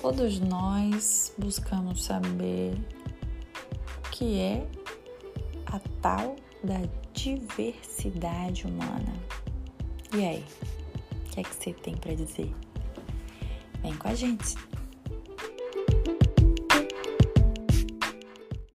Todos nós buscamos saber o que é a tal da diversidade humana. E aí, o que é que você tem para dizer? Vem com a gente!